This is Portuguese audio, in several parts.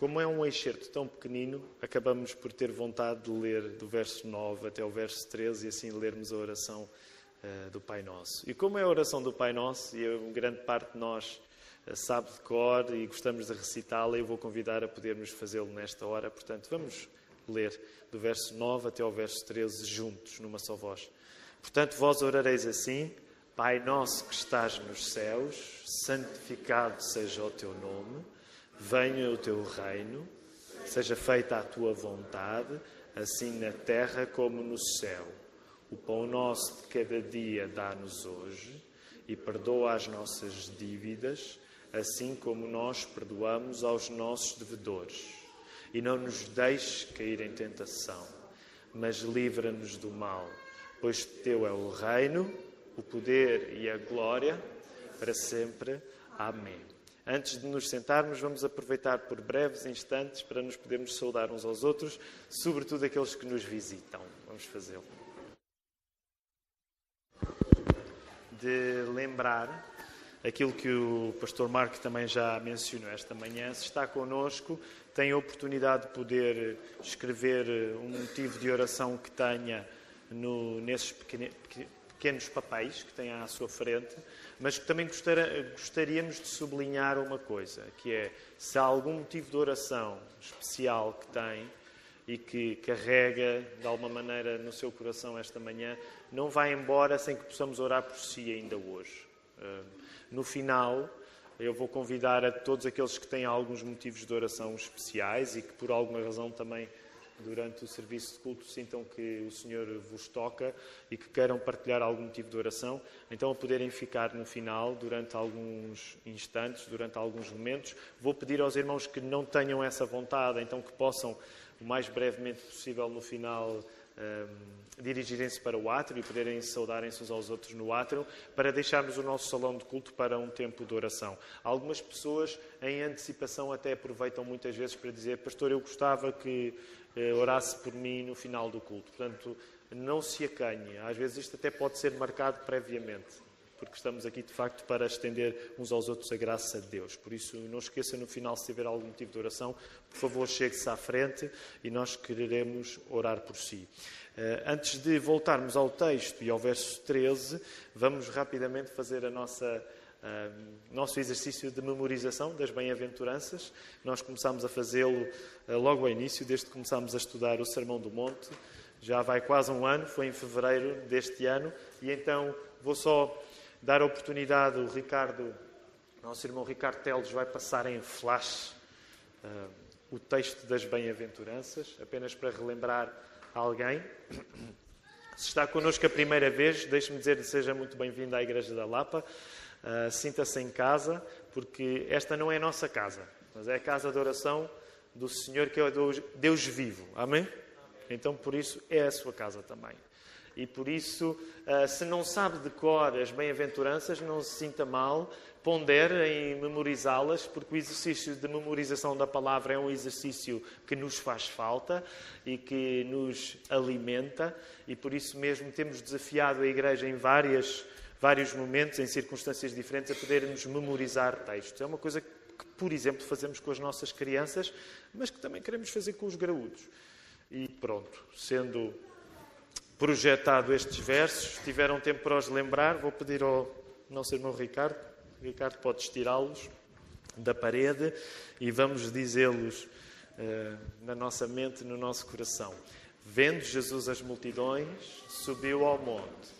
como é um excerto tão pequenino, acabamos por ter vontade de ler do verso 9 até o verso 13 e assim lermos a oração uh, do Pai Nosso. E como é a oração do Pai Nosso, e grande parte de nós uh, sabe de cor e gostamos de recitá-la, eu vou convidar a podermos fazê-lo nesta hora. Portanto, vamos ler do verso 9 até ao verso 13 juntos, numa só voz. Portanto, vós orareis assim: Pai nosso que estás nos céus, santificado seja o teu nome, venha o teu reino, seja feita a tua vontade, assim na terra como no céu. O pão nosso de cada dia dá-nos hoje e perdoa as nossas dívidas, assim como nós perdoamos aos nossos devedores. E não nos deixes cair em tentação, mas livra-nos do mal pois teu é o reino, o poder e a glória para sempre. Amém. Antes de nos sentarmos, vamos aproveitar por breves instantes para nos podermos saudar uns aos outros, sobretudo aqueles que nos visitam. Vamos fazê-lo. De lembrar aquilo que o pastor Marco também já mencionou esta manhã, se está connosco, tem a oportunidade de poder escrever um motivo de oração que tenha no, nesses pequenos, pequenos papéis que tem à sua frente, mas que também gostaríamos de sublinhar uma coisa, que é se há algum motivo de oração especial que tem e que carrega de alguma maneira no seu coração esta manhã, não vá embora sem que possamos orar por si ainda hoje. Ah, no final, eu vou convidar a todos aqueles que têm alguns motivos de oração especiais e que por alguma razão também durante o serviço de culto sintam que o Senhor vos toca e que queiram partilhar algum motivo de oração, então a poderem ficar no final durante alguns instantes, durante alguns momentos. Vou pedir aos irmãos que não tenham essa vontade, então que possam, o mais brevemente possível no final, um, dirigirem-se para o átrio e poderem saudarem-se uns aos outros no átrio, para deixarmos o nosso salão de culto para um tempo de oração. Algumas pessoas, em antecipação, até aproveitam muitas vezes para dizer: Pastor, eu gostava que orasse por mim no final do culto. Portanto, não se acanhe. Às vezes isto até pode ser marcado previamente, porque estamos aqui de facto para estender uns aos outros a graça de Deus. Por isso, não esqueça no final, se tiver algum motivo de oração, por favor, chegue-se à frente e nós quereremos orar por si. Eh, antes de voltarmos ao texto e ao verso 13, vamos rapidamente fazer a nossa Uh, nosso exercício de memorização das bem-aventuranças. Nós começámos a fazê-lo uh, logo ao início, desde que começámos a estudar o Sermão do Monte. Já vai quase um ano, foi em fevereiro deste ano, e então vou só dar a oportunidade, o Ricardo, nosso irmão Ricardo Teles, vai passar em flash uh, o texto das bem-aventuranças, apenas para relembrar alguém. Se está connosco a primeira vez, deixe-me dizer-lhe seja muito bem-vindo à Igreja da Lapa. Uh, Sinta-se em casa, porque esta não é a nossa casa, mas é a casa de oração do Senhor, que é Deus, Deus vivo. Amém? Então, por isso, é a sua casa também. E por isso, uh, se não sabe de cor as bem-aventuranças, não se sinta mal, pondere em memorizá-las, porque o exercício de memorização da palavra é um exercício que nos faz falta e que nos alimenta, e por isso mesmo temos desafiado a Igreja em várias vários momentos, em circunstâncias diferentes, a podermos memorizar textos. É uma coisa que, por exemplo, fazemos com as nossas crianças, mas que também queremos fazer com os graúdos. E pronto, sendo projetado estes versos, tiveram tempo para os lembrar, vou pedir ao nosso irmão Ricardo, Ricardo pode estirá-los da parede e vamos dizê-los uh, na nossa mente, no nosso coração. Vendo Jesus as multidões, subiu ao monte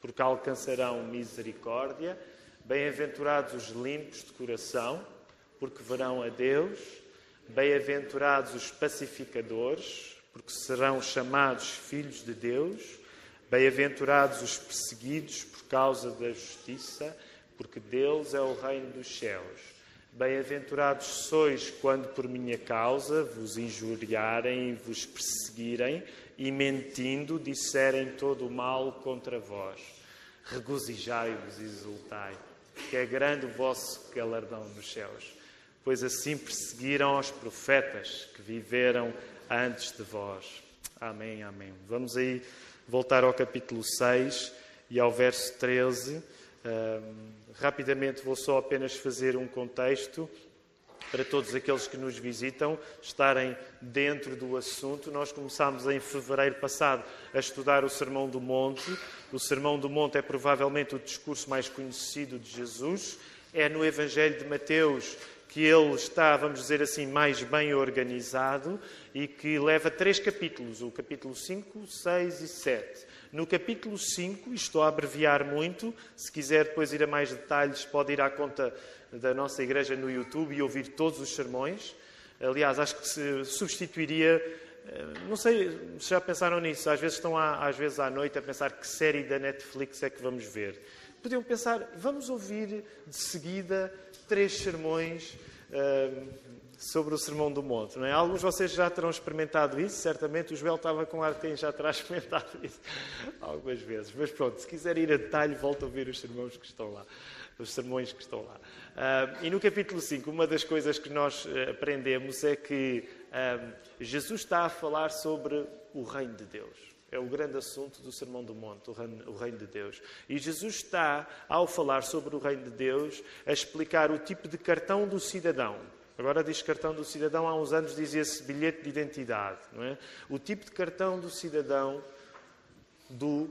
porque alcançarão misericórdia. Bem-aventurados os limpos de coração, porque verão a Deus. Bem-aventurados os pacificadores, porque serão chamados filhos de Deus. Bem-aventurados os perseguidos por causa da justiça, porque deles é o reino dos céus. Bem-aventurados sois quando por minha causa vos injuriarem e vos perseguirem e mentindo disserem todo o mal contra vós. Regozijai-vos e exultai, que é grande o vosso galardão nos céus, pois assim perseguiram os profetas que viveram antes de vós. Amém, amém. Vamos aí voltar ao capítulo 6 e ao verso 13. Um, rapidamente vou só apenas fazer um contexto para todos aqueles que nos visitam estarem dentro do assunto. Nós começámos em fevereiro passado a estudar o Sermão do Monte. O Sermão do Monte é provavelmente o discurso mais conhecido de Jesus. É no Evangelho de Mateus que ele está, vamos dizer assim, mais bem organizado e que leva três capítulos, o capítulo 5, 6 e 7. No capítulo 5, estou a abreviar muito, se quiser depois ir a mais detalhes, pode ir à conta da nossa igreja no YouTube e ouvir todos os sermões. Aliás, acho que se substituiria. Eh, não sei se já pensaram nisso. Às vezes estão à, às vezes à noite a pensar que série da Netflix é que vamos ver. Podiam pensar, vamos ouvir de seguida três sermões uh, sobre o Sermão do Monte. Não é? Alguns de vocês já terão experimentado isso, certamente. O Joel estava com ar quem já terá experimentado isso algumas vezes. Mas pronto, se quiser ir a detalhe, volta a ouvir os sermões que estão lá. Os sermões que estão lá. Uh, e no capítulo 5, uma das coisas que nós uh, aprendemos é que uh, Jesus está a falar sobre o reino de Deus. É o grande assunto do Sermão do Monte, o reino, o reino, de Deus. E Jesus está, ao falar sobre o reino de Deus, a explicar o tipo de cartão do cidadão. Agora diz cartão do cidadão, há uns anos dizia-se bilhete de identidade. Não é? O tipo de cartão do cidadão do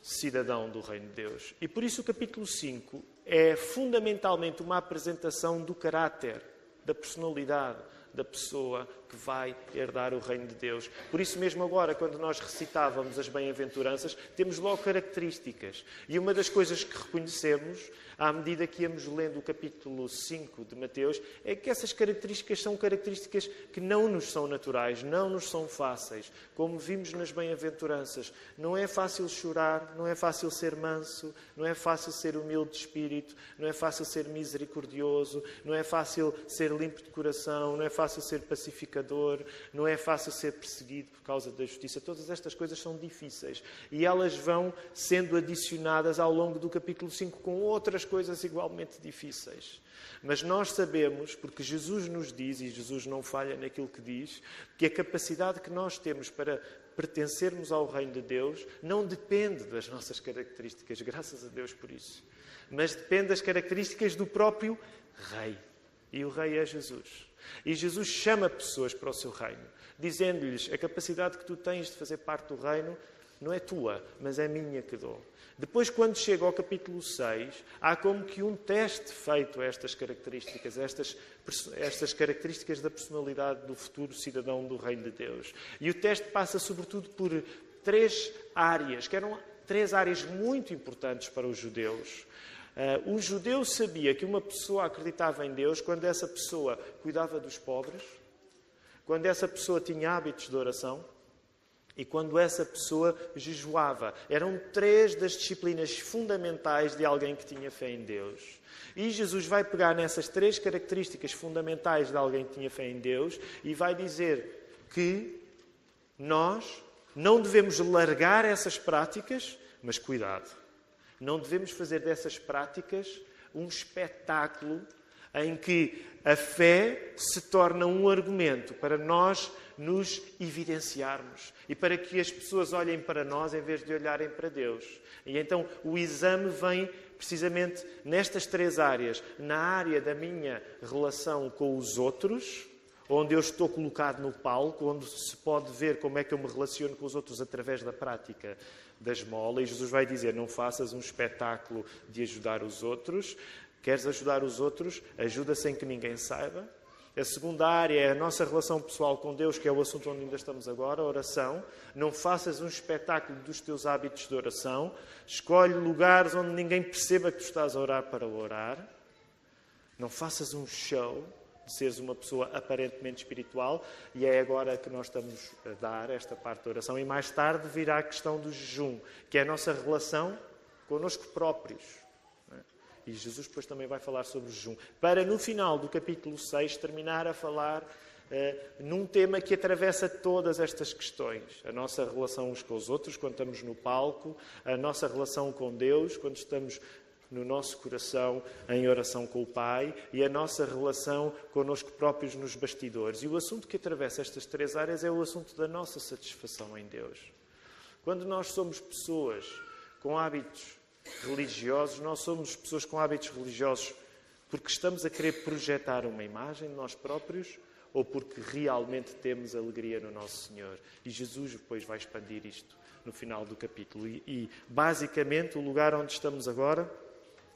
cidadão do Reino de Deus. E por isso o capítulo 5 é fundamentalmente uma apresentação do caráter, da personalidade, da pessoa que vai herdar o reino de Deus. Por isso mesmo agora, quando nós recitávamos as bem-aventuranças, temos logo características. E uma das coisas que reconhecemos à medida que íamos lendo o capítulo 5 de Mateus, é que essas características são características que não nos são naturais, não nos são fáceis. Como vimos nas bem-aventuranças, não é fácil chorar, não é fácil ser manso, não é fácil ser humilde de espírito, não é fácil ser misericordioso, não é fácil ser limpo de coração, não é fácil ser pacificador, não é fácil ser perseguido por causa da justiça. Todas estas coisas são difíceis e elas vão sendo adicionadas ao longo do capítulo 5 com outras coisas igualmente difíceis. Mas nós sabemos, porque Jesus nos diz, e Jesus não falha naquilo que diz, que a capacidade que nós temos para pertencermos ao reino de Deus não depende das nossas características, graças a Deus por isso, mas depende das características do próprio Rei. E o Rei é Jesus. E Jesus chama pessoas para o seu reino, dizendo-lhes: a capacidade que tu tens de fazer parte do reino não é tua, mas é minha que dou. Depois, quando chega ao capítulo 6, há como que um teste feito a estas características, estas, estas características da personalidade do futuro cidadão do Reino de Deus. E o teste passa, sobretudo, por três áreas, que eram três áreas muito importantes para os judeus. Uh, judeu sabia que uma pessoa acreditava em Deus quando essa pessoa cuidava dos pobres, quando essa pessoa tinha hábitos de oração e quando essa pessoa jejuava. Eram três das disciplinas fundamentais de alguém que tinha fé em Deus. E Jesus vai pegar nessas três características fundamentais de alguém que tinha fé em Deus e vai dizer que nós não devemos largar essas práticas, mas cuidado. Não devemos fazer dessas práticas um espetáculo em que a fé se torna um argumento para nós nos evidenciarmos e para que as pessoas olhem para nós em vez de olharem para Deus. E então o exame vem precisamente nestas três áreas: na área da minha relação com os outros, onde eu estou colocado no palco, onde se pode ver como é que eu me relaciono com os outros através da prática da esmola. E Jesus vai dizer: não faças um espetáculo de ajudar os outros. Queres ajudar os outros? Ajuda sem que ninguém saiba. A segunda área é a nossa relação pessoal com Deus, que é o assunto onde ainda estamos agora, a oração. Não faças um espetáculo dos teus hábitos de oração. Escolhe lugares onde ninguém perceba que tu estás a orar para orar. Não faças um show de seres uma pessoa aparentemente espiritual. E é agora que nós estamos a dar esta parte da oração. E mais tarde virá a questão do jejum, que é a nossa relação connosco próprios E Jesus depois também vai falar sobre o jejum. Para no final do capítulo 6 terminar a falar uh, num tema que atravessa todas estas questões. A nossa relação uns com os outros quando estamos no palco, a nossa relação com Deus quando estamos no nosso coração em oração com o Pai e a nossa relação connosco próprios nos bastidores. E o assunto que atravessa estas três áreas é o assunto da nossa satisfação em Deus. Quando nós somos pessoas com hábitos religiosos, nós somos pessoas com hábitos religiosos porque estamos a querer projetar uma imagem de nós próprios ou porque realmente temos alegria no nosso Senhor. E Jesus depois vai expandir isto no final do capítulo. E, e basicamente, o lugar onde estamos agora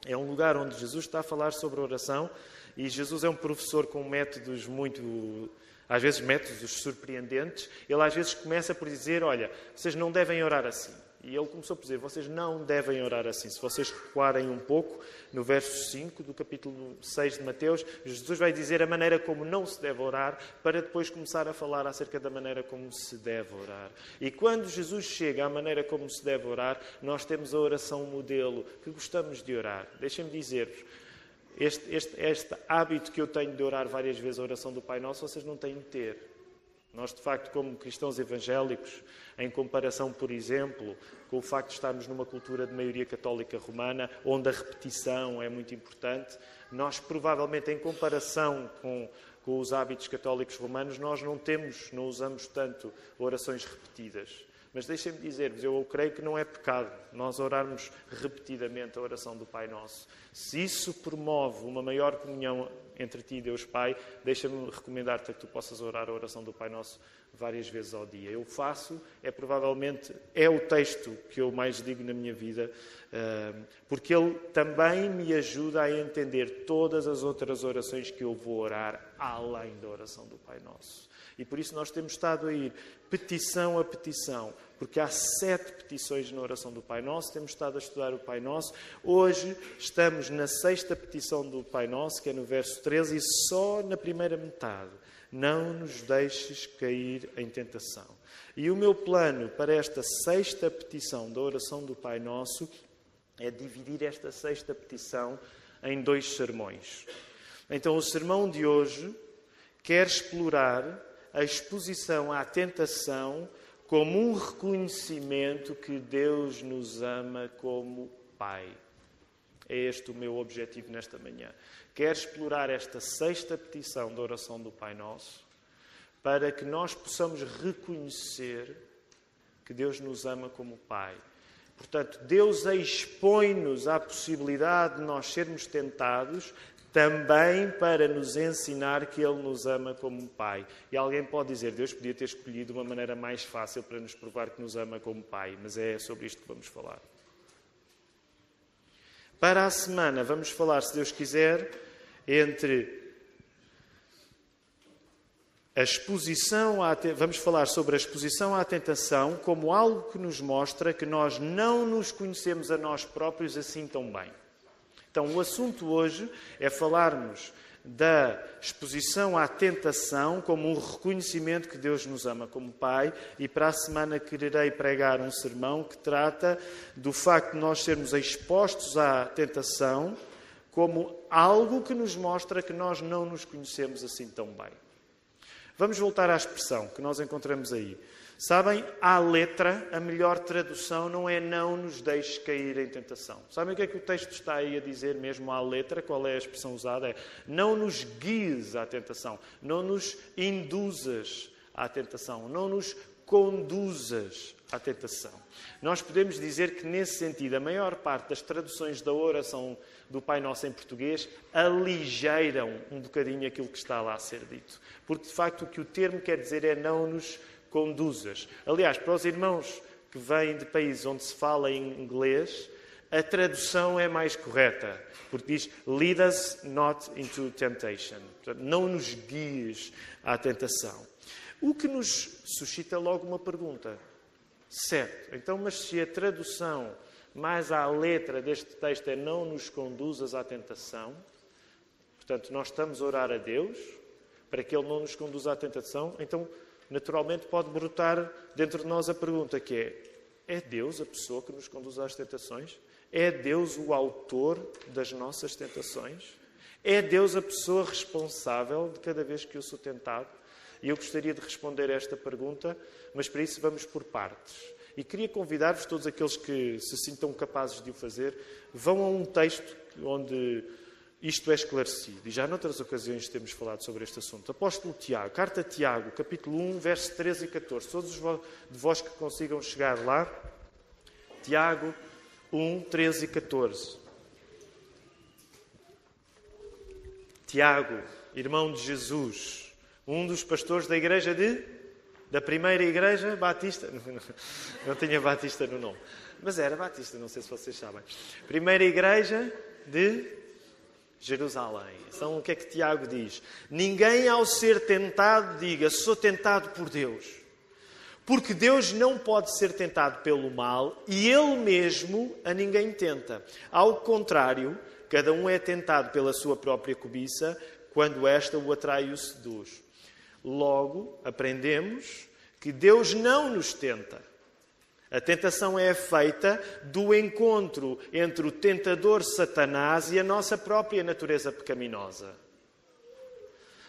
é um lugar onde Jesus está a falar sobre oração e Jesus é um professor com métodos muito, às vezes métodos surpreendentes. Ele às vezes começa por dizer, olha, vocês não devem orar assim. E ele começou por dizer: vocês não devem orar assim. Se vocês recuarem um pouco, no verso 5 do capítulo 6 de Mateus, Jesus vai dizer a maneira como não se deve orar, para depois começar a falar acerca da maneira como se deve orar. E quando Jesus chega à maneira como se deve orar, nós temos a oração modelo que gostamos de orar. Deixem-me dizer-vos. Este, este, este hábito que eu tenho de orar várias vezes a oração do Pai Nosso, vocês não têm de ter. Nós, de facto, como cristãos evangélicos, em comparação, por exemplo, com o facto de estarmos numa cultura de maioria católica romana, onde a repetição é muito importante, nós provavelmente, em comparação com, com os hábitos católicos romanos, nós não temos, não usamos tanto orações repetidas. Mas deixem-me dizer-vos, eu creio que não é pecado nós orarmos repetidamente a oração do Pai Nosso. Se isso promove uma maior comunhão entre ti e Deus Pai, deixa-me recomendar-te que tu possas orar a oração do Pai Nosso várias vezes ao dia. Eu faço, é provavelmente, é o texto que eu mais digo na minha vida, eh, porque ele também me ajuda a entender todas as outras orações que eu vou orar além da oração do Pai Nosso. E por isso nós temos estado a ir petição a petição, porque há sete petições na oração do Pai Nosso, temos estado a estudar o Pai Nosso. Hoje estamos na sexta petição do Pai Nosso, que é no verso 13, e só na primeira metade. Não nos deixes cair em tentação. E o meu plano para esta sexta petição da oração do Pai Nosso é dividir esta sexta petição em dois sermões. Então, o sermão de hoje quer explorar a exposição à tentação como um reconhecimento que Deus nos ama como Pai. É este o meu objetivo nesta manhã. Quero explorar esta sexta petição da oração do Pai Nosso para que nós possamos reconhecer que Deus nos ama como Pai. Portanto, Deus expõe-nos à possibilidade de nós sermos tentados também para nos ensinar que Ele nos ama como Pai. E alguém pode dizer, Deus podia ter escolhido uma maneira mais fácil para nos provar que nos ama como Pai, mas é sobre isto que vamos falar. Para a semana, vamos falar, se Deus quiser, entre a exposição à, vamos falar sobre a exposição à tentação como algo que nos mostra que nós não nos conhecemos a nós próprios assim tão bem. Então, o assunto hoje é falarmos da exposição à tentação como um reconhecimento que Deus nos ama como Pai, e para a semana quererei pregar um sermão que trata do facto de nós sermos expostos à tentação como algo que nos mostra que nós não nos conhecemos assim tão bem. Vamos voltar à expressão que nós encontramos aí. Sabem, à letra, a melhor tradução não é não nos deixes cair em tentação. Sabem o que é que o texto está aí a dizer mesmo à letra? Qual é a expressão usada? É não nos guies à tentação, não nos induzas à tentação, não nos conduzas à tentação. Nós podemos dizer que, nesse sentido, a maior parte das traduções da oração do Pai Nosso em português aligeiram um bocadinho aquilo que está lá a ser dito. Porque, de facto, o que o termo quer dizer é não nos conduzas. Aliás, para os irmãos que vêm de países onde se fala em inglês, a tradução é mais correta, porque diz lead us not into temptation. Portanto, não nos guies à tentação. O que nos suscita logo uma pergunta. Certo, então, mas se a tradução mais à letra deste texto é não nos conduzas à tentação, portanto, nós estamos a orar a Deus para que Ele não nos conduza à tentação, então naturalmente pode brotar dentro de nós a pergunta que é: é Deus a pessoa que nos conduz às tentações? É Deus o autor das nossas tentações? É Deus a pessoa responsável de cada vez que eu sou tentado? E eu gostaria de responder a esta pergunta, mas para isso vamos por partes. E queria convidar-vos, todos aqueles que se sintam capazes de o fazer, vão a um texto onde isto é esclarecido. E já noutras ocasiões temos falado sobre este assunto. Apóstolo Tiago, carta a Tiago, capítulo 1, versos 13 e 14. Todos de vós que consigam chegar lá. Tiago 1, 13 e 14. Tiago, irmão de Jesus, um dos pastores da igreja de da primeira igreja batista, não tinha batista no nome, mas era batista, não sei se vocês sabem. Primeira igreja de Jerusalém. Então o que é que Tiago diz? Ninguém ao ser tentado diga, sou tentado por Deus. Porque Deus não pode ser tentado pelo mal e Ele mesmo a ninguém tenta. Ao contrário, cada um é tentado pela sua própria cobiça quando esta o atrai e o seduz. Logo, aprendemos que Deus não nos tenta. A tentação é feita do encontro entre o tentador Satanás e a nossa própria natureza pecaminosa.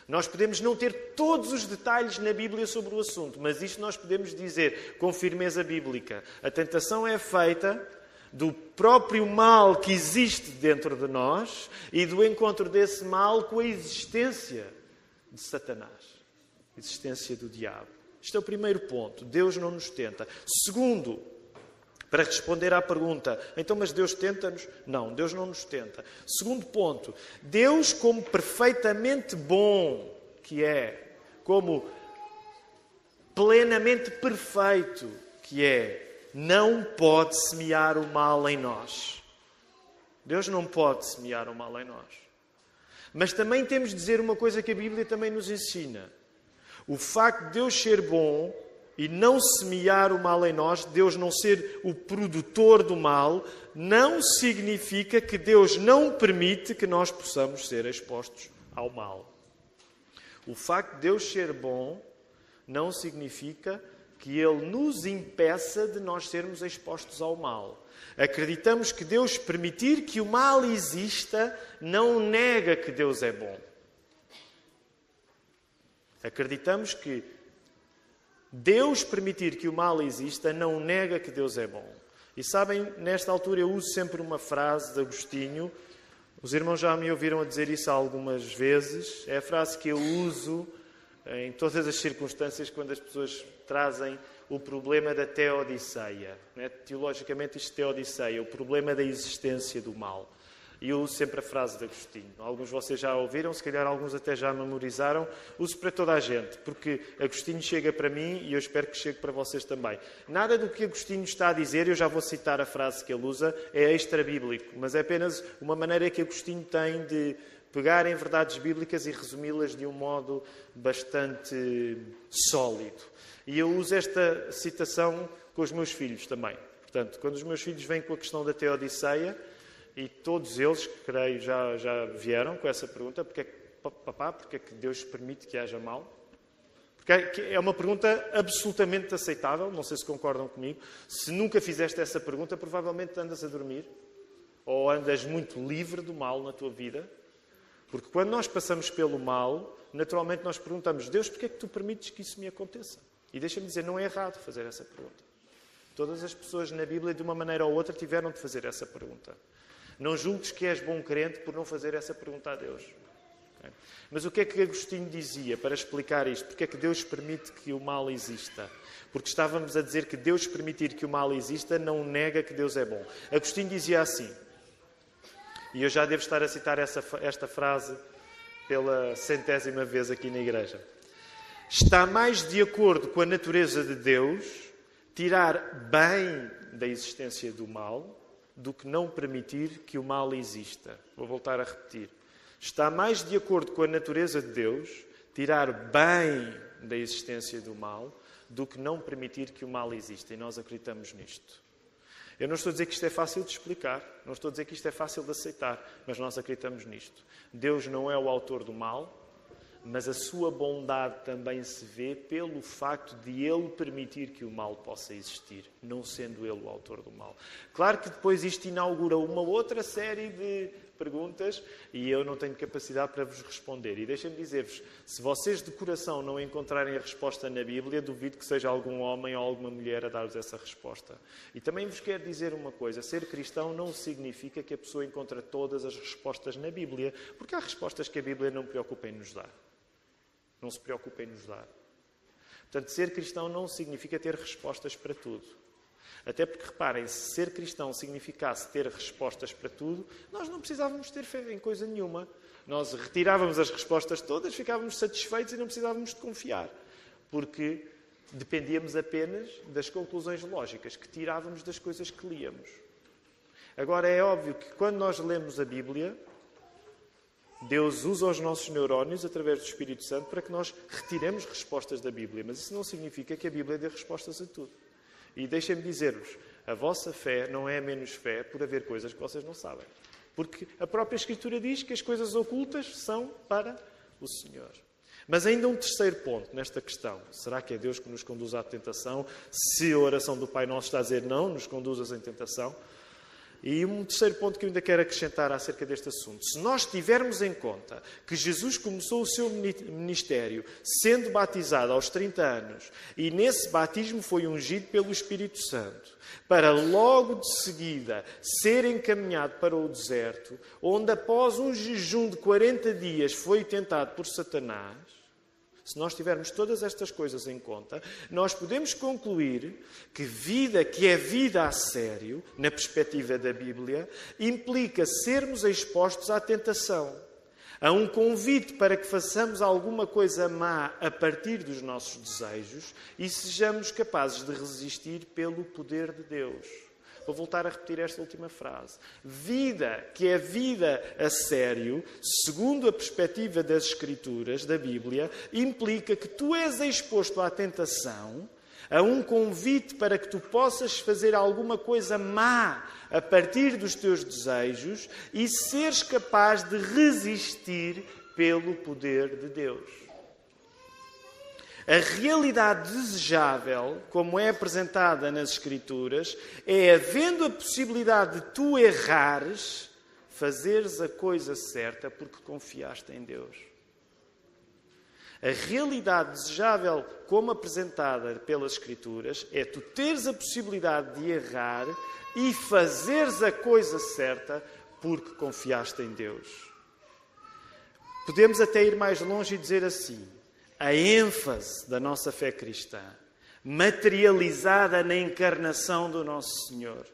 Nós podemos não ter todos os detalhes na Bíblia sobre o assunto, mas isto nós podemos dizer com firmeza bíblica. A tentação é feita do próprio mal que existe dentro de nós e do encontro desse mal com a existência de Satanás, a existência do diabo. Este é o primeiro ponto. Deus não nos tenta. Segundo, para responder à pergunta, então, mas Deus tenta-nos? Não, Deus não nos tenta. Segundo ponto, Deus, como perfeitamente bom que é, como plenamente perfeito que é, não pode semear o mal em nós. Deus não pode semear o mal em nós. Mas também temos de dizer uma coisa que a Bíblia também nos ensina. O facto de Deus ser bom e não semear o mal em nós, Deus não ser o produtor do mal, não significa que Deus não permite que nós possamos ser expostos ao mal. O facto de Deus ser bom não significa que Ele nos impeça de nós sermos expostos ao mal. Acreditamos que Deus permitir que o mal exista não nega que Deus é bom. Acreditamos que Deus permitir que o mal exista não nega que Deus é bom. E sabem, nesta altura eu uso sempre uma frase de Agostinho. Os irmãos já me ouviram a dizer isso algumas vezes. É a frase que eu uso em todas as circunstâncias quando as pessoas trazem o problema da teodiceia. É? Teologicamente, isto é teodiceia, o problema da existência do mal. E eu uso sempre a frase de Agostinho. Alguns de vocês já ouviram, se calhar alguns até já memorizaram. Uso para toda a gente, porque Agostinho chega para mim e eu espero que chegue para vocês também. Nada do que Agostinho está a dizer, eu já vou citar a frase que ele usa, é extra-bíblico, mas é apenas uma maneira que Agostinho tem de pegar em verdades bíblicas e resumi-las de um modo bastante sólido. E eu uso esta citação com os meus filhos também. Portanto, quando os meus filhos vêm com a questão da Teodiceia, e todos eles, creio, já, já vieram com essa pergunta: porque é que, papá, porque é que Deus permite que haja mal? Porque é uma pergunta absolutamente aceitável, não sei se concordam comigo. Se nunca fizeste essa pergunta, provavelmente andas a dormir ou andas muito livre do mal na tua vida. Porque quando nós passamos pelo mal, naturalmente nós perguntamos: Deus, porque é que tu permites que isso me aconteça? E deixa-me dizer, não é errado fazer essa pergunta. Todas as pessoas na Bíblia, de uma maneira ou outra, tiveram de fazer essa pergunta. Não julgues que és bom crente por não fazer essa pergunta a Deus. Mas o que é que Agostinho dizia para explicar isto? Porque é que Deus permite que o mal exista? Porque estávamos a dizer que Deus permitir que o mal exista não nega que Deus é bom. Agostinho dizia assim, e eu já devo estar a citar essa, esta frase pela centésima vez aqui na igreja. Está mais de acordo com a natureza de Deus tirar bem da existência do mal do que não permitir que o mal exista. Vou voltar a repetir. Está mais de acordo com a natureza de Deus tirar bem da existência do mal do que não permitir que o mal exista. E nós acreditamos nisto. Eu não estou a dizer que isto é fácil de explicar, não estou a dizer que isto é fácil de aceitar, mas nós acreditamos nisto. Deus não é o autor do mal, mas a sua bondade também se vê pelo facto de ele permitir que o mal possa existir, não sendo ele o autor do mal. Claro que depois isto inaugura uma outra série de perguntas e eu não tenho capacidade para vos responder. E deixem-me dizer-vos: se vocês de coração não encontrarem a resposta na Bíblia, duvido que seja algum homem ou alguma mulher a dar-vos essa resposta. E também vos quero dizer uma coisa: ser cristão não significa que a pessoa encontra todas as respostas na Bíblia, porque há respostas que a Bíblia não preocupa em nos dar. Não se preocupa em nos dar. Portanto, ser cristão não significa ter respostas para tudo. Até porque, reparem, se ser cristão significasse ter respostas para tudo, nós não precisávamos ter fé em coisa nenhuma. Nós retirávamos as respostas todas, ficávamos satisfeitos e não precisávamos de confiar. Porque dependíamos apenas das conclusões lógicas que tirávamos das coisas que líamos. Agora, é óbvio que quando nós lemos a Bíblia, Deus usa os nossos neurónios através do Espírito Santo para que nós retiremos respostas da Bíblia. Mas isso não significa que a Bíblia dê respostas a tudo. E deixem-me dizer-vos: a vossa fé não é menos fé por haver coisas que vocês não sabem. Porque a própria Escritura diz que as coisas ocultas são para o Senhor. Mas ainda um terceiro ponto nesta questão. Será que é Deus que nos conduz à tentação? Se a oração do Pai Nosso está a dizer não, nos conduzas em tentação. E um terceiro ponto que eu ainda quero acrescentar acerca deste assunto. Se nós tivermos em conta que Jesus começou o seu ministério sendo batizado aos 30 anos e nesse batismo foi ungido pelo Espírito Santo, para logo de seguida ser encaminhado para o deserto, onde após um jejum de 40 dias foi tentado por Satanás, se nós tivermos todas estas coisas em conta, nós podemos concluir que vida que é vida a sério, na perspectiva da Bíblia, implica sermos expostos à tentação, a um convite para que façamos alguma coisa má a partir dos nossos desejos e sejamos capazes de resistir pelo poder de Deus. Vou voltar a repetir esta última frase. Vida, que é vida a sério, segundo a perspectiva das Escrituras, da Bíblia, implica que tu és exposto à tentação, a um convite para que tu possas fazer alguma coisa má a partir dos teus desejos e seres capaz de resistir pelo poder de Deus. A realidade desejável, como é apresentada nas Escrituras, é havendo a possibilidade de tu errares, fazeres a coisa certa porque confiaste em Deus. A realidade desejável, como apresentada pelas Escrituras, é tu teres a possibilidade de errar e fazeres a coisa certa porque confiaste em Deus. Podemos até ir mais longe e dizer assim: a ênfase da nossa fé cristã, materializada na encarnação do nosso Senhor.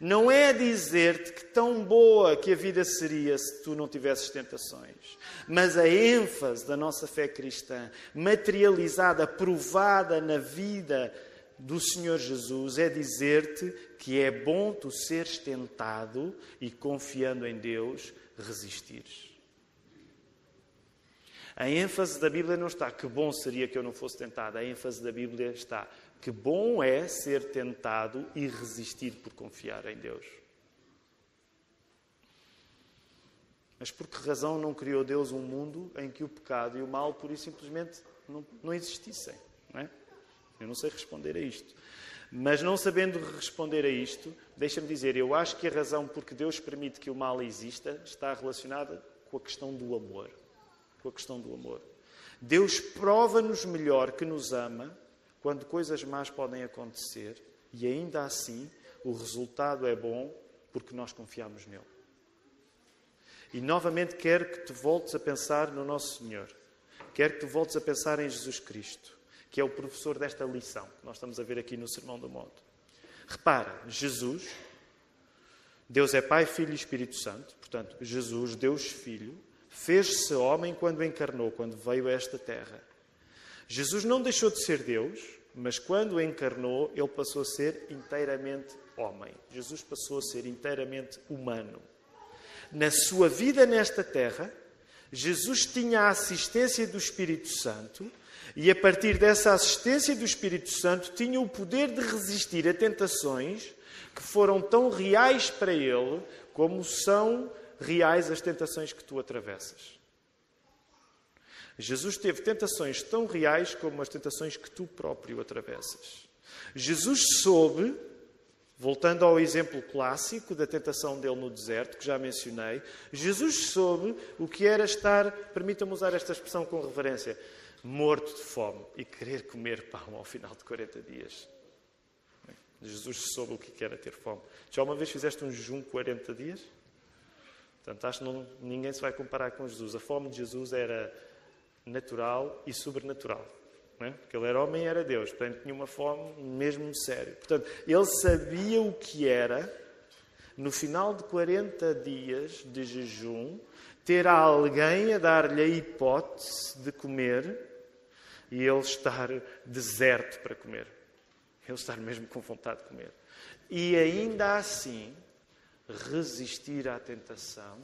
Não é dizer-te que tão boa que a vida seria se tu não tivesses tentações, mas a ênfase da nossa fé cristã, materializada, provada na vida do Senhor Jesus, é dizer-te que é bom tu seres tentado e, confiando em Deus, resistires. A ênfase da Bíblia não está que bom seria que eu não fosse tentado. A ênfase da Bíblia está que bom é ser tentado e resistir por confiar em Deus. Mas por que razão não criou Deus um mundo em que o pecado e o mal, por e simplesmente, não, não existissem? Não é? Eu não sei responder a isto. Mas não sabendo responder a isto, deixa-me dizer, eu acho que a razão por que Deus permite que o mal exista está relacionada com a questão do amor com a questão do amor. Deus prova-nos melhor que nos ama quando coisas más podem acontecer e ainda assim o resultado é bom porque nós confiamos nele. E novamente quero que te voltes a pensar no nosso Senhor. Quero que te voltes a pensar em Jesus Cristo, que é o professor desta lição que nós estamos a ver aqui no Sermão do Monte. Repara, Jesus, Deus é Pai, Filho e Espírito Santo, portanto, Jesus, Deus Filho, fez-se homem quando encarnou, quando veio a esta terra. Jesus não deixou de ser Deus, mas quando encarnou, ele passou a ser inteiramente homem. Jesus passou a ser inteiramente humano. Na sua vida nesta terra, Jesus tinha a assistência do Espírito Santo e, a partir dessa assistência do Espírito Santo, tinha o poder de resistir a tentações que foram tão reais para ele como são reais as tentações que tu atravessas. Jesus teve tentações tão reais como as tentações que tu próprio atravessas. Jesus soube, voltando ao exemplo clássico da tentação dele no deserto, que já mencionei, Jesus soube o que era estar, permita-me usar esta expressão com reverência, morto de fome e querer comer pão ao final de 40 dias. Jesus soube o que era ter fome. Já uma vez fizeste um jejum 40 dias? Portanto, acho que não, ninguém se vai comparar com Jesus. A fome de Jesus era natural e sobrenatural. É? Porque ele era homem e era Deus. Portanto, tinha uma fome mesmo séria. Portanto, ele sabia o que era, no final de 40 dias de jejum, ter alguém a dar-lhe a hipótese de comer e ele estar deserto para comer. Ele estar mesmo com vontade de comer. E ainda assim, resistir à tentação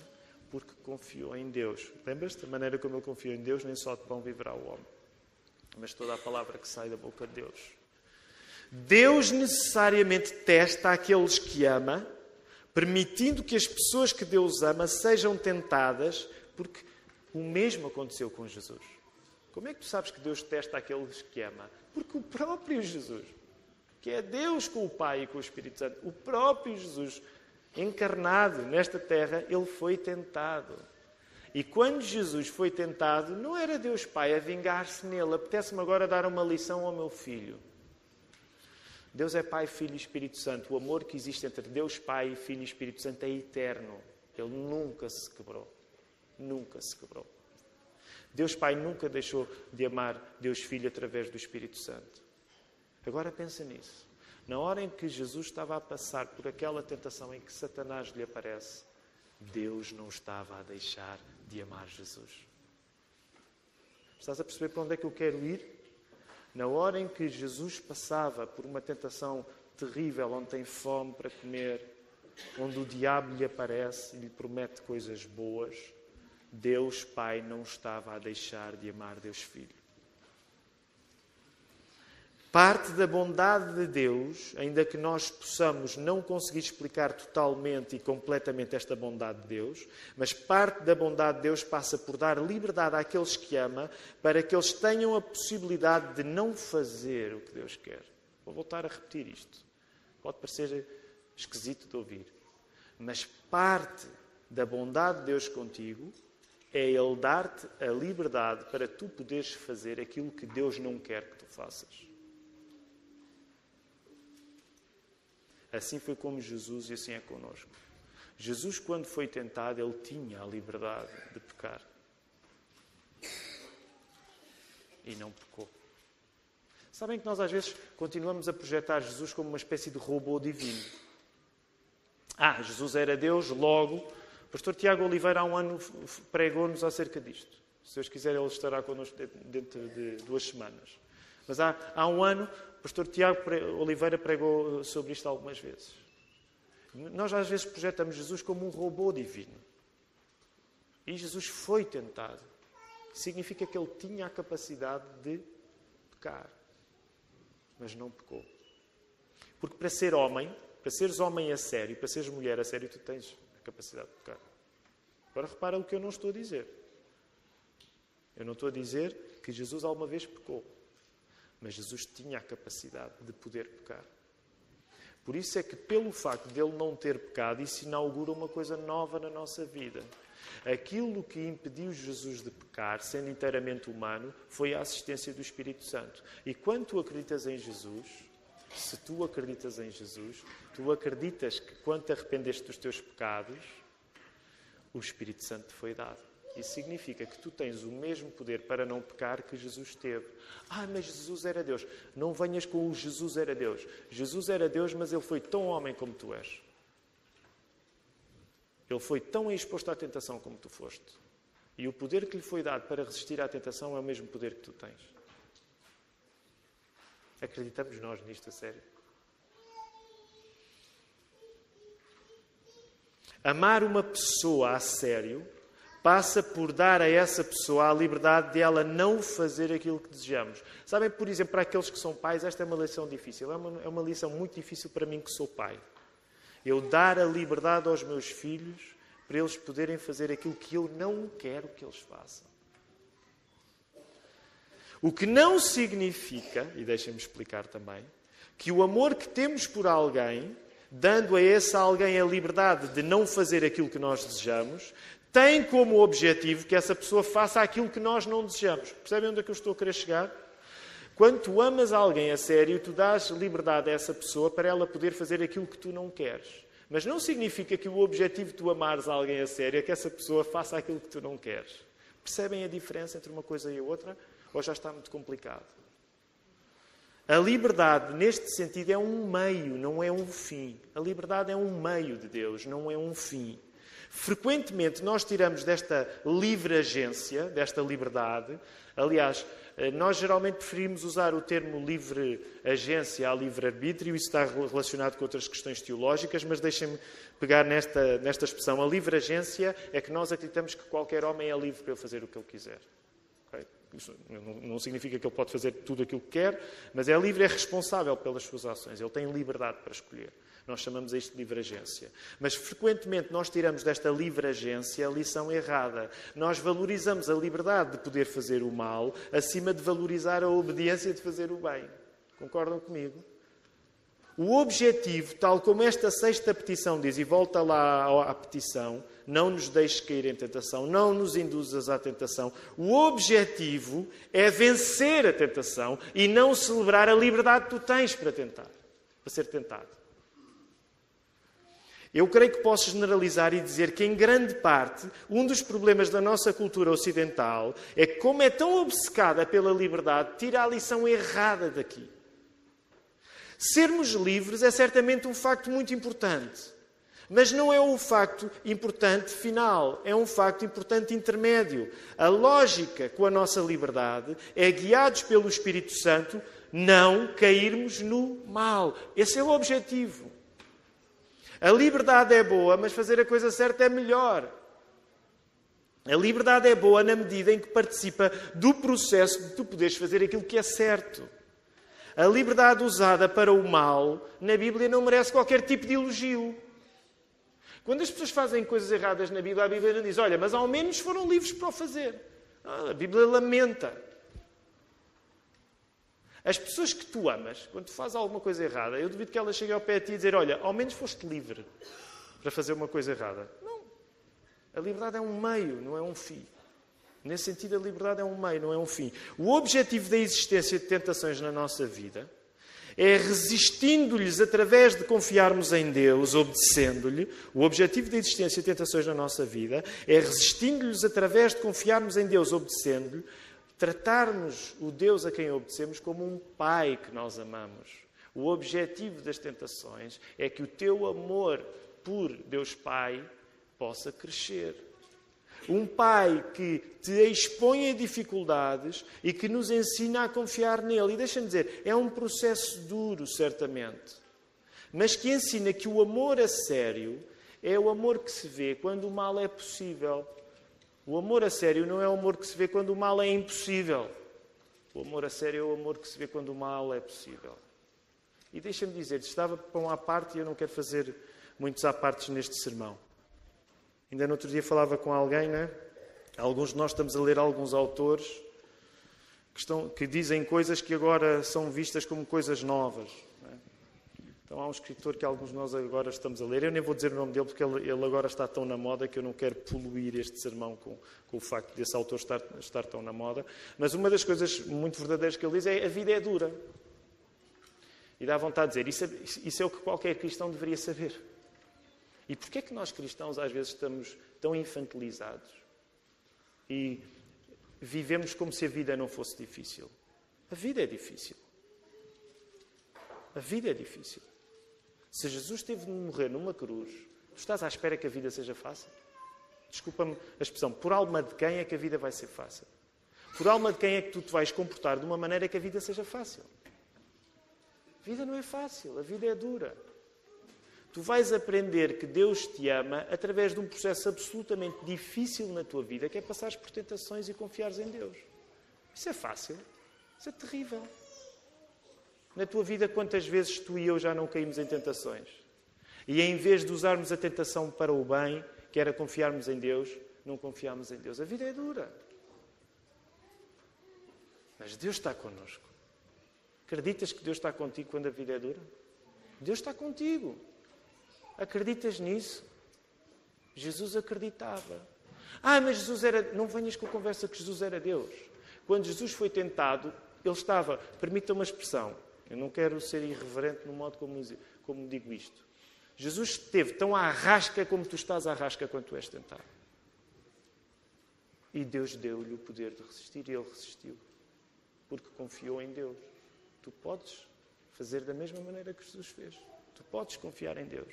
porque confiou em Deus. Lembras-te da maneira como ele confiou em Deus? Nem só de pão viverá o homem, mas toda a palavra que sai da boca de Deus. Deus necessariamente testa aqueles que ama, permitindo que as pessoas que Deus ama sejam tentadas, porque o mesmo aconteceu com Jesus. Como é que tu sabes que Deus testa aqueles que ama? Porque o próprio Jesus, que é Deus com o Pai e com o Espírito Santo, o próprio Jesus encarnado nesta terra, ele foi tentado. E quando Jesus foi tentado, não era Deus Pai a vingar-se nele. Apetece-me agora dar uma lição ao meu filho. Deus é Pai, Filho e Espírito Santo. O amor que existe entre Deus Pai, Filho e Espírito Santo é eterno. Ele nunca se quebrou. Nunca se quebrou. Deus Pai nunca deixou de amar Deus Filho através do Espírito Santo. Agora pensa nisso. Na hora em que Jesus estava a passar por aquela tentação em que Satanás lhe aparece, Deus não estava a deixar de amar Jesus. Estás a perceber para onde é que eu quero ir? Na hora em que Jesus passava por uma tentação terrível, onde tem fome para comer, onde o diabo lhe aparece e lhe promete coisas boas, Deus Pai não estava a deixar de amar Deus Filho. Parte da bondade de Deus, ainda que nós possamos não conseguir explicar totalmente e completamente esta bondade de Deus, mas parte da bondade de Deus passa por dar liberdade àqueles que ama para que eles tenham a possibilidade de não fazer o que Deus quer. Vou voltar a repetir isto. Pode parecer esquisito de ouvir, mas parte da bondade de Deus contigo é Ele dar-te a liberdade para tu poderes fazer aquilo que Deus não quer que tu faças. Assim foi como Jesus e assim é conosco. Jesus, quando foi tentado, ele tinha a liberdade de pecar. E não pecou. Sabem que nós às vezes continuamos a projetar Jesus como uma espécie de robô divino. Ah, Jesus era Deus, logo. O pastor Tiago Oliveira há um ano pregou-nos acerca disto. Se Deus quiser, ele estará connosco dentro de duas semanas. Mas há, há um ano pastor Tiago Oliveira pregou sobre isto algumas vezes. Nós às vezes projetamos Jesus como um robô divino. E Jesus foi tentado. Significa que ele tinha a capacidade de pecar. Mas não pecou. Porque para ser homem, para seres homem a sério, para seres mulher a sério, tu tens a capacidade de pecar. Agora repara o que eu não estou a dizer. Eu não estou a dizer que Jesus alguma vez pecou. Mas Jesus tinha a capacidade de poder pecar. Por isso é que, pelo facto de ele não ter pecado, isso inaugura uma coisa nova na nossa vida. Aquilo que impediu Jesus de pecar, sendo inteiramente humano, foi a assistência do Espírito Santo. E quando tu acreditas em Jesus, se tu acreditas em Jesus, tu acreditas que quando te arrependeste dos teus pecados, o Espírito Santo te foi dado. Isso significa que tu tens o mesmo poder para não pecar que Jesus teve. Ah, mas Jesus era Deus. Não venhas com o Jesus era Deus. Jesus era Deus, mas ele foi tão homem como tu és. Ele foi tão exposto à tentação como tu foste. E o poder que lhe foi dado para resistir à tentação é o mesmo poder que tu tens. Acreditamos nós nisto a sério? Amar uma pessoa a sério passa por dar a essa pessoa a liberdade de ela não fazer aquilo que desejamos. Sabem, por exemplo, para aqueles que são pais, esta é uma lição difícil. É uma, é uma lição muito difícil para mim que sou pai. Eu dar a liberdade aos meus filhos para eles poderem fazer aquilo que eu não quero que eles façam. O que não significa, e deixem-me explicar também, que o amor que temos por alguém, dando a esse alguém a liberdade de não fazer aquilo que nós desejamos, tem como objetivo que essa pessoa faça aquilo que nós não desejamos. Percebem onde é que eu estou a querer chegar? Quando tu amas alguém a sério, tu dás liberdade a essa pessoa para ela poder fazer aquilo que tu não queres. Mas não significa que o objetivo de tu amares alguém a sério é que essa pessoa faça aquilo que tu não queres. Percebem a diferença entre uma coisa e a outra? Ou já está muito complicado? A liberdade, neste sentido, é um meio, não é um fim. A liberdade é um meio de Deus, não é um fim. Frequentemente nós tiramos desta livre agência, desta liberdade, aliás, eh, nós geralmente preferimos usar o termo livre agência a livre arbítrio, isso está relacionado com outras questões teológicas, mas deixem-me pegar nesta, nesta expressão. A livre agência é que nós acreditamos que qualquer homem é livre para fazer o que ele quiser. Isso não significa que ele pode fazer tudo aquilo que quer, mas é livre, é responsável pelas suas ações. Ele tem liberdade para escolher. Nós chamamos isto de livre agência. Mas frequentemente nós tiramos desta livre agência a lição errada. Nós valorizamos a liberdade de poder fazer o mal acima de valorizar a obediência de fazer o bem. Concordam comigo? O objetivo, tal como esta sexta petição diz, e volta lá à petição, não nos deixes cair em tentação, não nos induzas à tentação. O objetivo é vencer a tentação e não celebrar a liberdade que tu tens para tentar, para ser tentado. Eu creio que posso generalizar e dizer que, em grande parte, um dos problemas da nossa cultura ocidental é que, como é tão obcecada pela liberdade, tira a lição errada daqui. Sermos livres é certamente um facto muito importante. Mas não é um facto importante final, é um facto importante intermédio. A lógica com a nossa liberdade é, guiados pelo Espírito Santo, não cairmos no mal. Esse é o objetivo. A liberdade é boa, mas fazer a coisa certa é melhor. A liberdade é boa na medida em que participa do processo de tu poderes fazer aquilo que é certo. A liberdade usada para o mal, na Bíblia, não merece qualquer tipo de elogio. Quando as pessoas fazem coisas erradas na Bíblia, a Bíblia não diz: Olha, mas ao menos foram livres para o fazer. A Bíblia lamenta. As pessoas que tu amas, quando tu fazes alguma coisa errada, eu duvido que elas cheguem ao pé de ti e dizer: Olha, ao menos foste livre para fazer uma coisa errada. Não. A liberdade é um meio, não é um fim. Nesse sentido, a liberdade é um meio, não é um fim. O objetivo da existência de tentações na nossa vida é resistindo-lhes através de confiarmos em Deus, obedecendo-lhe. O objetivo da existência de tentações na nossa vida é resistindo-lhes através de confiarmos em Deus, obedecendo-lhe, tratarmos o Deus a quem obedecemos como um pai que nós amamos. O objetivo das tentações é que o teu amor por Deus Pai possa crescer. Um pai que te expõe a dificuldades e que nos ensina a confiar nele. E deixa-me dizer, é um processo duro, certamente, mas que ensina que o amor a sério é o amor que se vê quando o mal é possível. O amor a sério não é o amor que se vê quando o mal é impossível. O amor a sério é o amor que se vê quando o mal é possível. E deixa-me dizer, estava para uma parte e eu não quero fazer muitos apartes neste sermão. Ainda no outro dia falava com alguém, né? Alguns de nós estamos a ler alguns autores que, estão, que dizem coisas que agora são vistas como coisas novas. Então há um escritor que alguns de nós agora estamos a ler. Eu nem vou dizer o nome dele porque ele, ele agora está tão na moda que eu não quero poluir este sermão com, com o facto desse autor estar, estar tão na moda. Mas uma das coisas muito verdadeiras que ele diz é a vida é dura. E dá vontade de dizer, isso é, isso é o que qualquer cristão deveria saber. E porquê é que nós cristãos às vezes estamos tão infantilizados e vivemos como se a vida não fosse difícil? A vida é difícil. A vida é difícil. Se Jesus teve de morrer numa cruz, tu estás à espera que a vida seja fácil? Desculpa-me a expressão. Por alma de quem é que a vida vai ser fácil? Por alma de quem é que tu te vais comportar de uma maneira que a vida seja fácil? A vida não é fácil, a vida é dura. Tu vais aprender que Deus te ama através de um processo absolutamente difícil na tua vida, que é passares por tentações e confiares em Deus. Isso é fácil. Isso é terrível. Na tua vida, quantas vezes tu e eu já não caímos em tentações? E em vez de usarmos a tentação para o bem, que era confiarmos em Deus, não confiamos em Deus. A vida é dura. Mas Deus está connosco. Acreditas que Deus está contigo quando a vida é dura? Deus está contigo. Acreditas nisso? Jesus acreditava. Ah, mas Jesus era. Não venhas com a conversa que Jesus era Deus. Quando Jesus foi tentado, ele estava. Permita uma expressão. Eu não quero ser irreverente no modo como, como digo isto. Jesus esteve tão à rasca como tu estás à rasca quando tu és tentado. E Deus deu-lhe o poder de resistir e ele resistiu. Porque confiou em Deus. Tu podes fazer da mesma maneira que Jesus fez. Tu podes confiar em Deus.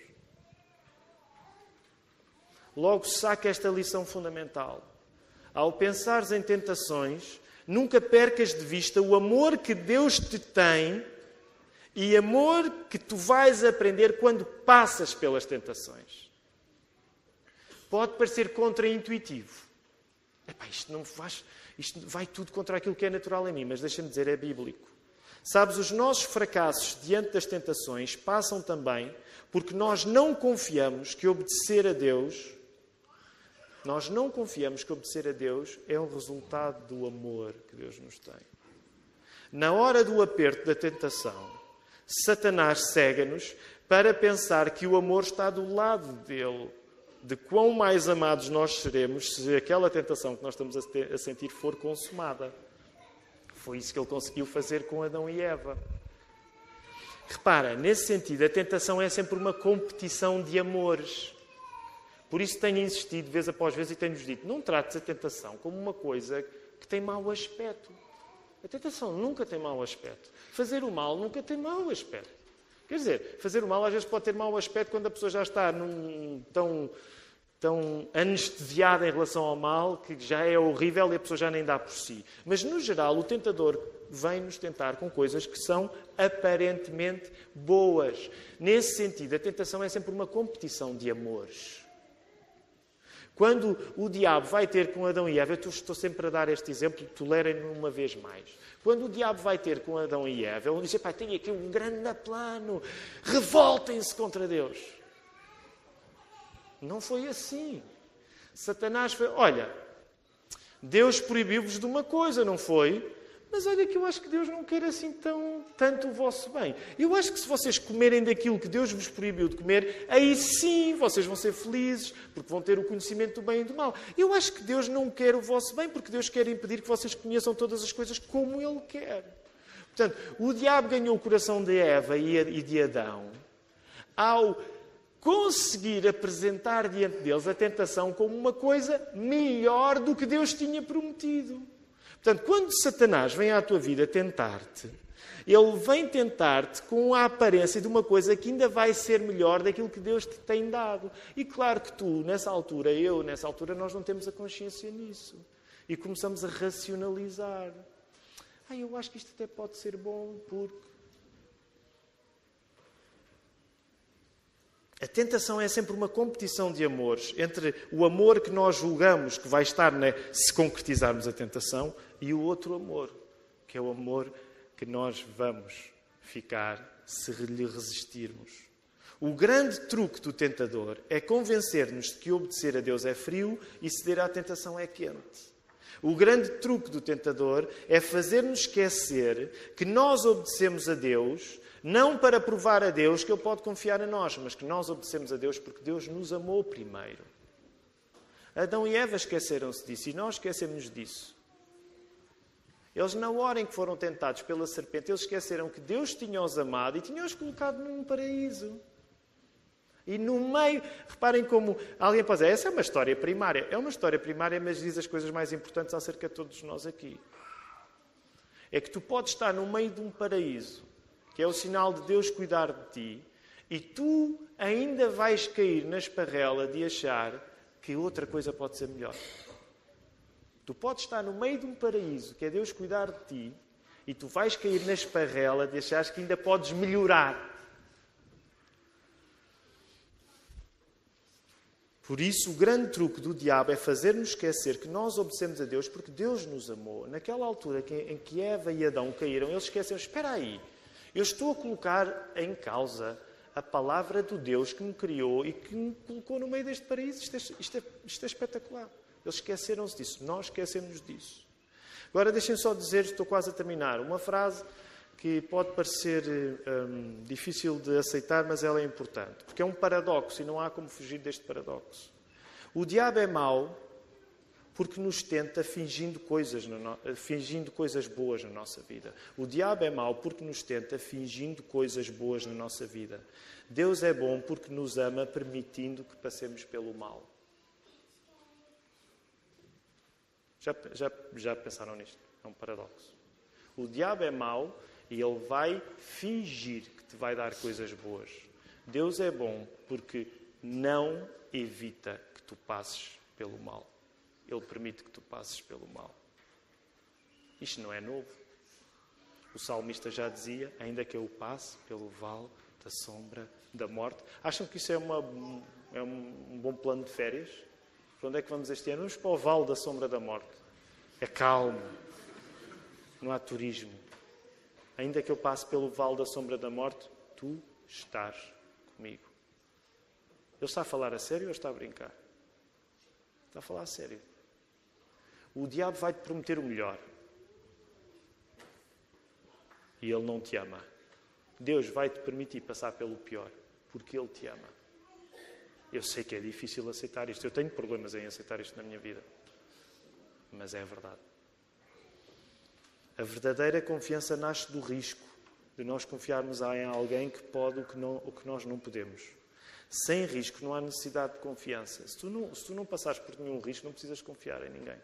Logo, saca esta lição fundamental. Ao pensares em tentações, nunca percas de vista o amor que Deus te tem e amor que tu vais aprender quando passas pelas tentações. Pode parecer contraintuitivo. Isto não faz, isto vai tudo contra aquilo que é natural em mim, mas deixa-me dizer, é bíblico. Sabes, os nossos fracassos diante das tentações passam também porque nós não confiamos que obedecer a Deus, nós não confiamos que obedecer a Deus é um resultado do amor que Deus nos tem. Na hora do aperto da tentação, Satanás cega-nos para pensar que o amor está do lado dele, de quão mais amados nós seremos se aquela tentação que nós estamos a, sentir for consumada. Foi isso que ele conseguiu fazer com Adão e Eva. Repara, nesse sentido, a tentação é sempre uma competição de amores. Por isso tenho insistido, vez após vez, e tenho-vos dito: não trates a tentação como uma coisa que tem mau aspecto. A tentação nunca tem mau aspecto. Fazer o mal nunca tem mau aspecto. Quer dizer, fazer o mal às vezes pode ter mau aspecto quando a pessoa já está num, tão, tão anestesiada em relação ao mal que já é horrível e a pessoa já nem dá por si. Mas, no geral, o tentador vem nos tentar com coisas que são aparentemente boas. Nesse sentido, a tentação é sempre uma competição de amores. Quando o diabo vai ter com Adão e Eva, eu estou sempre a dar este exemplo, tolerem-me uma vez mais. Quando o diabo vai ter com Adão e Eva, ele diz: Pai, tenho aqui um grande plano, revoltem-se contra Deus. Não foi assim. Satanás foi: Olha, Deus proibiu-vos de uma coisa, não foi? Mas olha que eu acho que Deus não quer assim tão, tanto o vosso bem. Eu acho que se vocês comerem daquilo que Deus vos proibiu de comer, aí sim vocês vão ser felizes, porque vão ter o conhecimento do bem e do mal. Eu acho que Deus não quer o vosso bem, porque Deus quer impedir que vocês conheçam todas as coisas como Ele quer. Portanto, o diabo ganhou o coração de Eva e de Adão ao conseguir apresentar diante deles a tentação como uma coisa melhor do que Deus tinha prometido. Portanto, quando Satanás vem à tua vida tentar-te, ele vem tentar-te com a aparência de uma coisa que ainda vai ser melhor daquilo que Deus te tem dado. E claro que tu, nessa altura, eu, nessa altura, nós não temos a consciência nisso. E começamos a racionalizar. Ah, eu acho que isto até pode ser bom porque A tentação é sempre uma competição de amores entre o amor que nós julgamos que vai estar né, se concretizarmos a tentação e o outro amor, que é o amor que nós vamos ficar se lhe resistirmos. O grande truque do tentador é convencer-nos de que obedecer a Deus é frio e ceder à tentação é quente. O grande truque do tentador é fazer-nos esquecer que nós obedecemos a Deus não para provar a Deus que Ele pode confiar em nós, mas que nós obedecemos a Deus porque Deus nos amou primeiro. Adão e Eva esqueceram-se disso e nós esquecemos disso. Eles, na hora em que foram tentados pela serpente, eles esqueceram que Deus tinha-os amado e tinha-os colocado num paraíso. E no meio, reparem como alguém pode dizer, essa é uma história primária. É uma história primária, mas diz as coisas mais importantes acerca de todos nós aqui. É que tu podes estar no meio de um paraíso que é o sinal de Deus cuidar de ti, e tu ainda vais cair na esparrela de achar que outra coisa pode ser melhor. Tu podes estar no meio de um paraíso, que é Deus cuidar de ti, e tu vais cair na esparrela de achar que ainda podes melhorar. Por isso, o grande truque do diabo é fazer-nos esquecer que nós obedecemos a Deus porque Deus nos amou. Naquela altura em que Eva e Adão caíram, eles esqueceram: espera aí, eu estou a colocar em causa a palavra do Deus que me criou e que me colocou no meio deste paraíso. Isto é, isto é, isto é espetacular. Eles esqueceram-se disso. Nós esquecemos disso. Agora deixem só dizer, estou quase a terminar, uma frase que pode parecer hum, difícil de aceitar, mas ela é importante, porque é um paradoxo e não há como fugir deste paradoxo. O diabo é mau porque nos tenta fingindo coisas, no... fingindo coisas boas na nossa vida. O diabo é mau porque nos tenta fingindo coisas boas na nossa vida. Deus é bom porque nos ama permitindo que passemos pelo mal. Já, já, já pensaram nisto? É um paradoxo. O diabo é mau e ele vai fingir que te vai dar coisas boas. Deus é bom porque não evita que tu passes pelo mal. Ele permite que tu passes pelo mal. Isto não é novo. O salmista já dizia: ainda que eu passe pelo vale da sombra da morte. Acham que isso é, uma, é um bom plano de férias? Para onde é que vamos este ano? Vamos para o vale da sombra da morte. É calmo. Não há turismo. Ainda que eu passe pelo vale da sombra da morte, tu estás comigo. Ele está a falar a sério ou está a brincar? Está a falar a sério. O diabo vai te prometer o melhor. E ele não te ama. Deus vai te permitir passar pelo pior, porque ele te ama. Eu sei que é difícil aceitar isto. Eu tenho problemas em aceitar isto na minha vida. Mas é a verdade. A verdadeira confiança nasce do risco de nós confiarmos em alguém que pode o que, não, o que nós não podemos. Sem risco não há necessidade de confiança. Se tu, não, se tu não passares por nenhum risco, não precisas confiar em ninguém.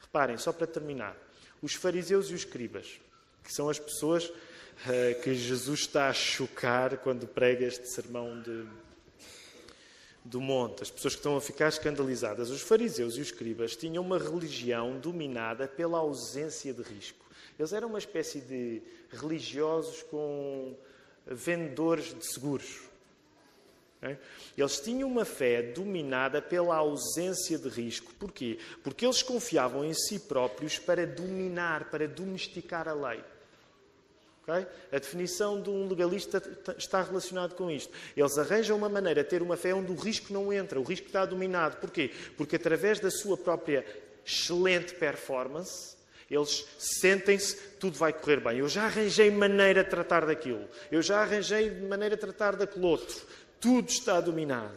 Reparem, só para terminar, os fariseus e os escribas, que são as pessoas uh, que Jesus está a chocar quando prega este sermão de, do monte, as pessoas que estão a ficar escandalizadas. Os fariseus e os escribas tinham uma religião dominada pela ausência de risco. Eles eram uma espécie de religiosos com vendedores de seguros. Eles tinham uma fé dominada pela ausência de risco. Porquê? Porque eles confiavam em si próprios para dominar, para domesticar a lei. Okay? A definição de um legalista está relacionado com isto. Eles arranjam uma maneira de ter uma fé onde o risco não entra, o risco está dominado. Porquê? Porque através da sua própria excelente performance, eles sentem-se, tudo vai correr bem. Eu já arranjei maneira de tratar daquilo. Eu já arranjei maneira de tratar daquele outro. Tudo está dominado.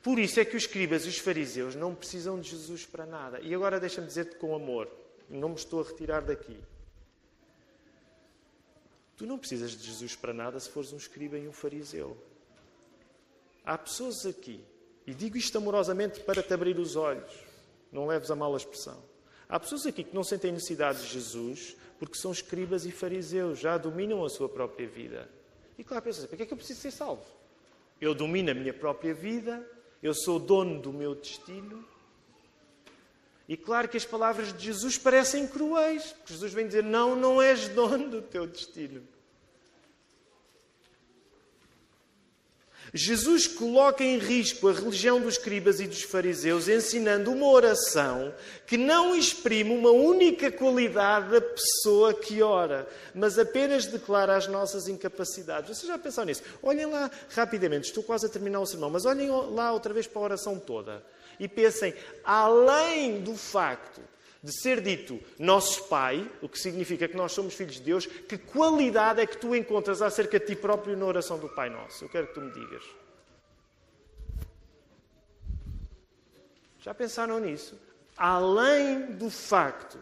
Por isso é que os escribas e os fariseus não precisam de Jesus para nada. E agora deixa-me dizer-te com amor, não me estou a retirar daqui. Tu não precisas de Jesus para nada se fores um escriba e um fariseu. Há pessoas aqui, e digo isto amorosamente para te abrir os olhos, não leves a mal a expressão. Há pessoas aqui que não sentem necessidade de Jesus porque são escribas e fariseus, já dominam a sua própria vida. E claro, pensas, para que é que eu preciso ser salvo? Eu domino a minha própria vida, eu sou dono do meu destino, e claro que as palavras de Jesus parecem cruéis, porque Jesus vem dizer: Não, não és dono do teu destino. Jesus coloca em risco a religião dos escribas e dos fariseus, ensinando uma oração que não exprime uma única qualidade da pessoa que ora, mas apenas declara as nossas incapacidades. Vocês já pensaram nisso? Olhem lá rapidamente, estou quase a terminar o sermão, mas olhem lá outra vez para a oração toda e pensem, além do facto de ser dito nosso Pai, o que significa que nós somos filhos de Deus, que qualidade é que tu encontras acerca de ti próprio na oração do Pai Nosso? Eu quero que tu me digas. Já pensaram nisso? Além do facto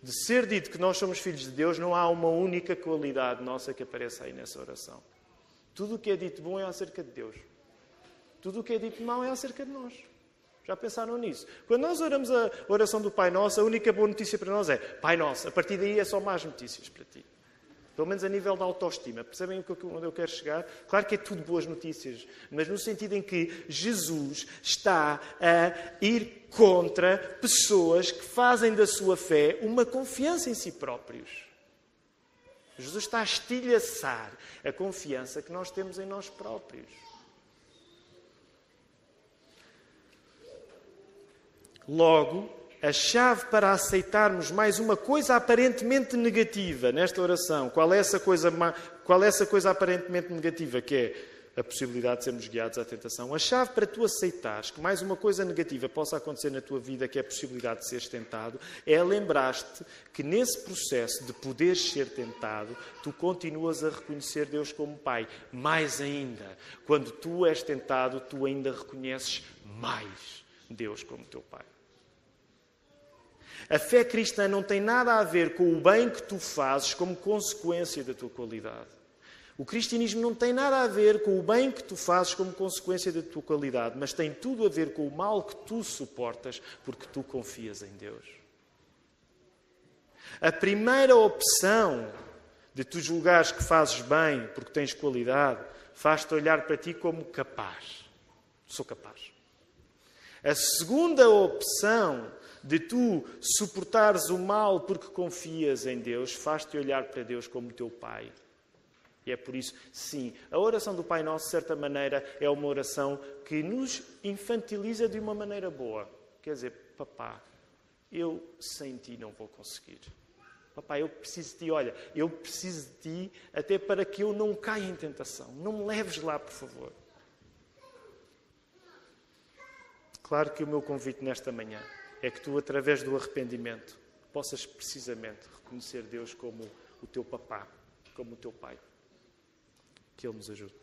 de ser dito que nós somos filhos de Deus, não há uma única qualidade nossa que apareça aí nessa oração. Tudo o que é dito bom é acerca de Deus. Tudo o que é dito mau é acerca de nós. Já pensaram nisso? Quando nós oramos a oração do Pai Nosso, a única boa notícia para nós é Pai Nosso. A partir daí é só más notícias para ti. Pelo menos a nível da autoestima. Percebem onde eu quero chegar? Claro que é tudo boas notícias, mas no sentido em que Jesus está a ir contra pessoas que fazem da sua fé uma confiança em si próprios. Jesus está a estilhaçar a confiança que nós temos em nós próprios. Logo, a chave para aceitarmos mais uma coisa aparentemente negativa nesta oração, qual é essa coisa, qual é essa coisa aparentemente negativa? Que é a possibilidade de sermos guiados à tentação. A chave para tu aceitares que mais uma coisa negativa possa acontecer na tua vida, que é a possibilidade de seres tentado, é lembrar-te que nesse processo de poderes ser tentado, tu continuas a reconhecer Deus como Pai. Mais ainda, quando tu és tentado, tu ainda reconheces mais Deus como teu Pai. A fé cristã não tem nada a ver com o bem que tu fazes como consequência da tua qualidade. O cristianismo não tem nada a ver com o bem que tu fazes como consequência da tua qualidade, mas tem tudo a ver com o mal que tu suportas porque tu confias em Deus. A primeira opção de tu julgares que fazes bem porque tens qualidade faz-te olhar para ti como capaz. Sou capaz. A segunda opção de tu suportares o mal porque confias em Deus faz-te olhar para Deus como teu Pai e é por isso, sim, a oração do Pai Nosso, de certa maneira, é uma oração que nos infantiliza de uma maneira boa. Quer dizer, papá, eu sem ti não vou conseguir. Papá, eu preciso de ti. Olha, eu preciso de ti até para que eu não caia em tentação. Não me leves lá, por favor. Claro que o meu convite nesta manhã é que tu, através do arrependimento, possas precisamente reconhecer Deus como o teu papá, como o teu pai. Que Ele nos ajude.